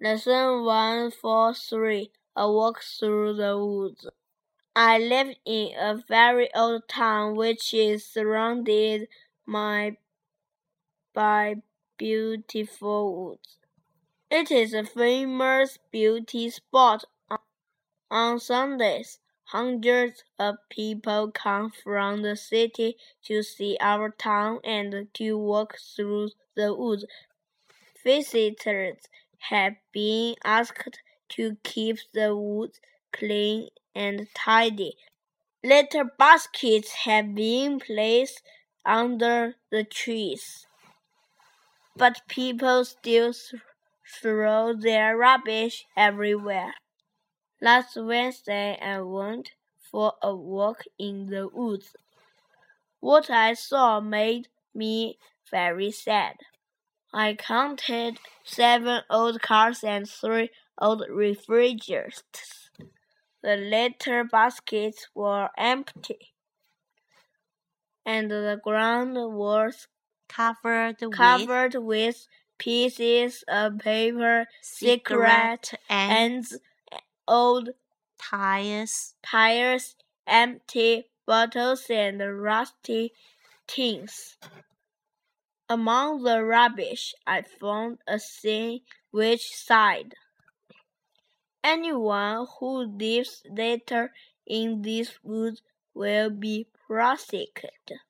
Lesson 143 A Walk Through the Woods. I live in a very old town which is surrounded my, by beautiful woods. It is a famous beauty spot. On Sundays, hundreds of people come from the city to see our town and to walk through the woods. Visitors have been asked to keep the woods clean and tidy. Litter baskets have been placed under the trees. But people still throw their rubbish everywhere. Last Wednesday, I went for a walk in the woods. What I saw made me very sad. I counted seven old cars and three old refrigerators. The litter baskets were empty, and the ground was covered, covered with, with pieces of paper, cigarette ends, old tires, tires, empty bottles, and rusty tins. Among the rubbish, I found a sign which said, Anyone who leaves litter in these woods will be prosecuted.